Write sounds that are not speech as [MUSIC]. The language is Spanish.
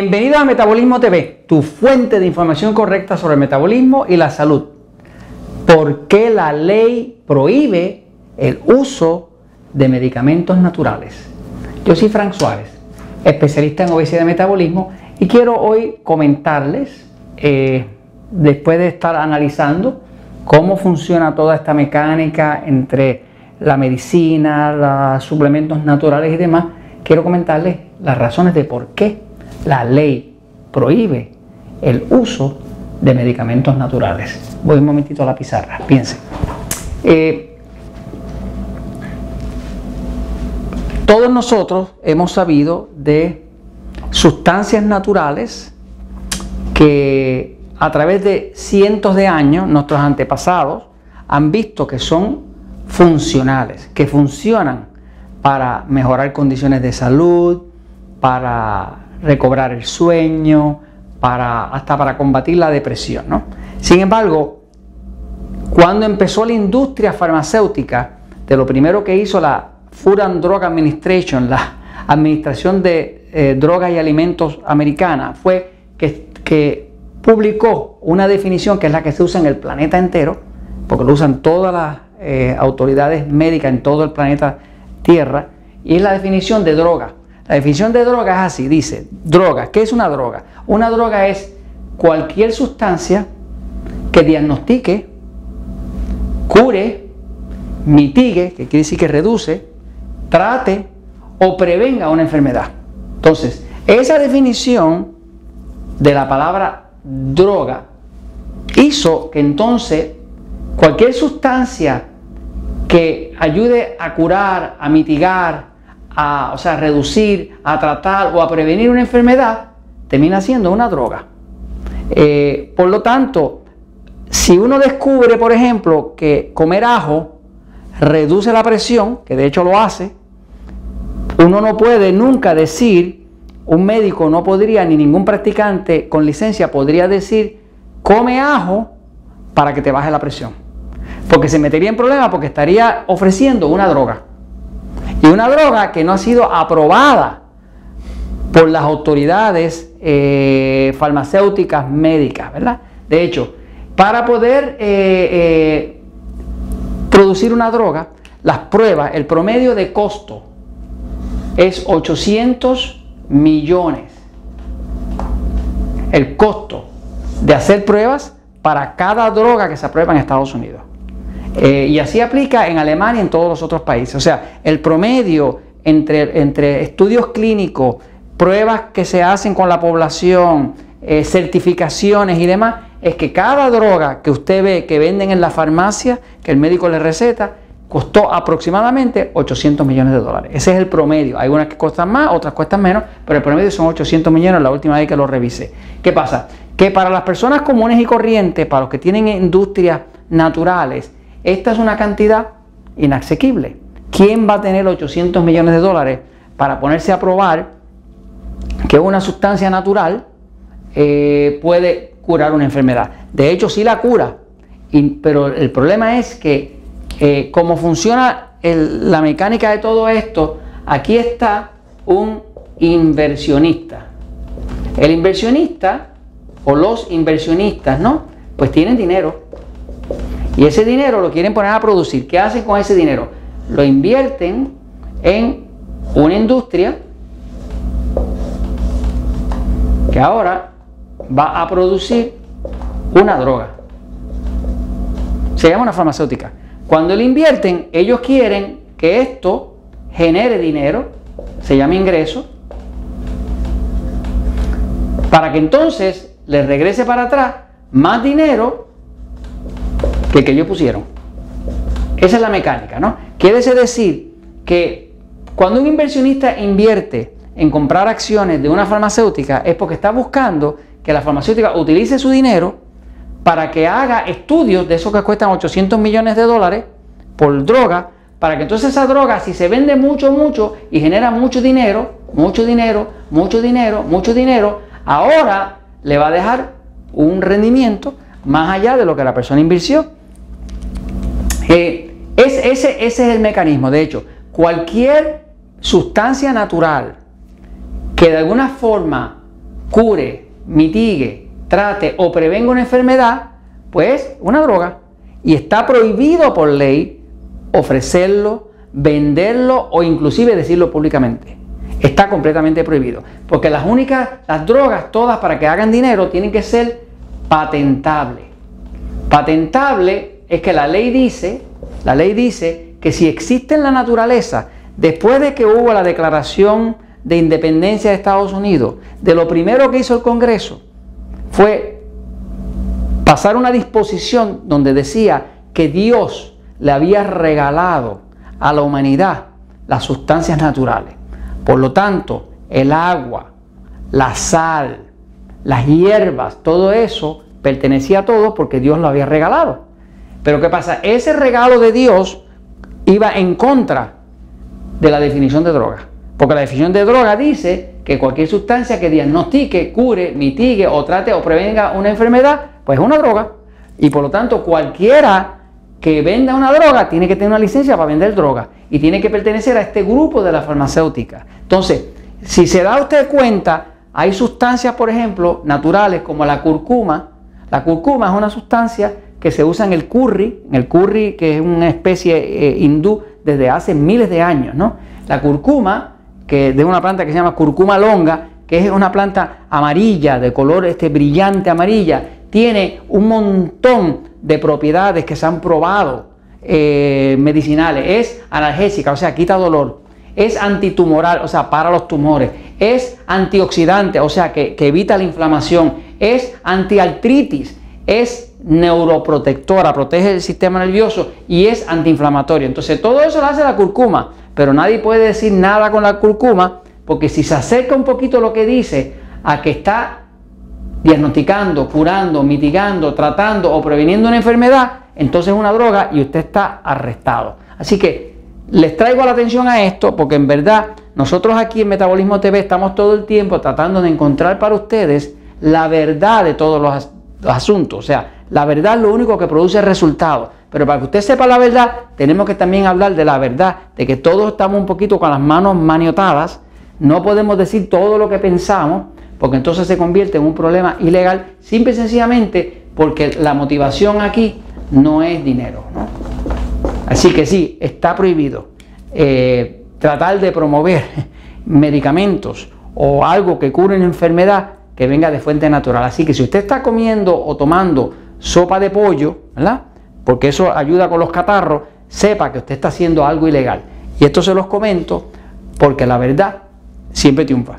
Bienvenido a Metabolismo TV, tu fuente de información correcta sobre el metabolismo y la salud. ¿Por qué la ley prohíbe el uso de medicamentos naturales? Yo soy Frank Suárez, especialista en obesidad y metabolismo, y quiero hoy comentarles, eh, después de estar analizando cómo funciona toda esta mecánica entre la medicina, los suplementos naturales y demás, quiero comentarles las razones de por qué la ley prohíbe el uso de medicamentos naturales. Voy un momentito a la pizarra, piensen. Eh, todos nosotros hemos sabido de sustancias naturales que a través de cientos de años nuestros antepasados han visto que son funcionales, que funcionan para mejorar condiciones de salud, para recobrar el sueño, para, hasta para combatir la depresión. ¿no? Sin embargo, cuando empezó la industria farmacéutica, de lo primero que hizo la Food and Drug Administration, la Administración de eh, Drogas y Alimentos Americana, fue que, que publicó una definición que es la que se usa en el planeta entero, porque lo usan todas las eh, autoridades médicas en todo el planeta Tierra, y es la definición de droga. La definición de droga es así, dice, droga, ¿qué es una droga? Una droga es cualquier sustancia que diagnostique, cure, mitigue, que quiere decir que reduce, trate o prevenga una enfermedad. Entonces, esa definición de la palabra droga hizo que entonces cualquier sustancia que ayude a curar, a mitigar, a, o sea, reducir, a tratar o a prevenir una enfermedad, termina siendo una droga. Eh, por lo tanto, si uno descubre, por ejemplo, que comer ajo reduce la presión, que de hecho lo hace, uno no puede nunca decir, un médico no podría, ni ningún practicante con licencia podría decir, come ajo para que te baje la presión porque se metería en problemas porque estaría ofreciendo una droga. Y una droga que no ha sido aprobada por las autoridades eh, farmacéuticas médicas, ¿verdad? De hecho, para poder eh, eh, producir una droga, las pruebas, el promedio de costo es 800 millones. El costo de hacer pruebas para cada droga que se aprueba en Estados Unidos. Eh, y así aplica en Alemania y en todos los otros países. O sea, el promedio entre, entre estudios clínicos, pruebas que se hacen con la población, eh, certificaciones y demás, es que cada droga que usted ve que venden en la farmacia, que el médico le receta, costó aproximadamente 800 millones de dólares. Ese es el promedio. Hay unas que cuestan más, otras cuestan menos, pero el promedio son 800 millones la última vez que lo revisé. ¿Qué pasa? Que para las personas comunes y corrientes, para los que tienen industrias naturales, esta es una cantidad inasequible. ¿Quién va a tener 800 millones de dólares para ponerse a probar que una sustancia natural eh, puede curar una enfermedad? De hecho, sí la cura, pero el problema es que eh, como funciona la mecánica de todo esto, aquí está un inversionista. El inversionista o los inversionistas, ¿no? Pues tienen dinero y ese dinero lo quieren poner a producir. ¿Qué hacen con ese dinero? Lo invierten en una industria que ahora va a producir una droga. Se llama una farmacéutica. Cuando lo invierten, ellos quieren que esto genere dinero, se llama ingreso, para que entonces les regrese para atrás más dinero que, que ellos pusieron. Esa es la mecánica, ¿no? Quiere decir que cuando un inversionista invierte en comprar acciones de una farmacéutica es porque está buscando que la farmacéutica utilice su dinero para que haga estudios de esos que cuestan 800 millones de dólares por droga, para que entonces esa droga, si se vende mucho, mucho y genera mucho dinero, mucho dinero, mucho dinero, mucho dinero, ahora le va a dejar un rendimiento más allá de lo que la persona invirtió. Eh, ese, es el mecanismo. De hecho, cualquier sustancia natural que de alguna forma cure, mitigue, trate o prevenga una enfermedad, pues una droga. Y está prohibido por ley ofrecerlo, venderlo o inclusive decirlo públicamente. Está completamente prohibido. Porque las únicas, las drogas todas para que hagan dinero tienen que ser patentables. Patentable es que la ley dice, la ley dice que si existe en la naturaleza, después de que hubo la declaración de independencia de Estados Unidos, de lo primero que hizo el Congreso fue pasar una disposición donde decía que Dios le había regalado a la humanidad las sustancias naturales. Por lo tanto, el agua, la sal, las hierbas, todo eso pertenecía a todos porque Dios lo había regalado. Pero ¿qué pasa? Ese regalo de Dios iba en contra de la definición de droga. Porque la definición de droga dice que cualquier sustancia que diagnostique, cure, mitigue o trate o prevenga una enfermedad, pues es una droga. Y por lo tanto, cualquiera que venda una droga tiene que tener una licencia para vender droga y tiene que pertenecer a este grupo de la farmacéutica. Entonces, si se da usted cuenta, hay sustancias, por ejemplo, naturales como la curcuma. La curcuma es una sustancia que se usa en el curry, en el curry que es una especie eh, hindú desde hace miles de años, ¿no? La curcuma que de una planta que se llama curcuma longa, que es una planta amarilla, de color este brillante amarilla, tiene un montón de propiedades que se han probado eh, medicinales. Es analgésica, o sea, quita dolor. Es antitumoral, o sea, para los tumores. Es antioxidante, o sea, que, que evita la inflamación. Es antiartritis. Es neuroprotectora, protege el sistema nervioso y es antiinflamatorio. Entonces, todo eso lo hace la curcuma pero nadie puede decir nada con la curcuma porque si se acerca un poquito lo que dice a que está diagnosticando, curando, mitigando, tratando o previniendo una enfermedad, entonces es una droga y usted está arrestado. Así que les traigo la atención a esto porque en verdad nosotros aquí en Metabolismo TV estamos todo el tiempo tratando de encontrar para ustedes la verdad de todos los, asuntos. O sea, la verdad es lo único que produce resultados. Pero para que usted sepa la verdad, tenemos que también hablar de la verdad, de que todos estamos un poquito con las manos maniotadas, no podemos decir todo lo que pensamos, porque entonces se convierte en un problema ilegal, simple y sencillamente porque la motivación aquí no es dinero. Así que sí, está prohibido eh, tratar de promover [LAUGHS] medicamentos o algo que cure una enfermedad que venga de fuente natural. Así que si usted está comiendo o tomando sopa de pollo, ¿verdad? porque eso ayuda con los catarros, sepa que usted está haciendo algo ilegal. Y esto se los comento porque la verdad siempre triunfa.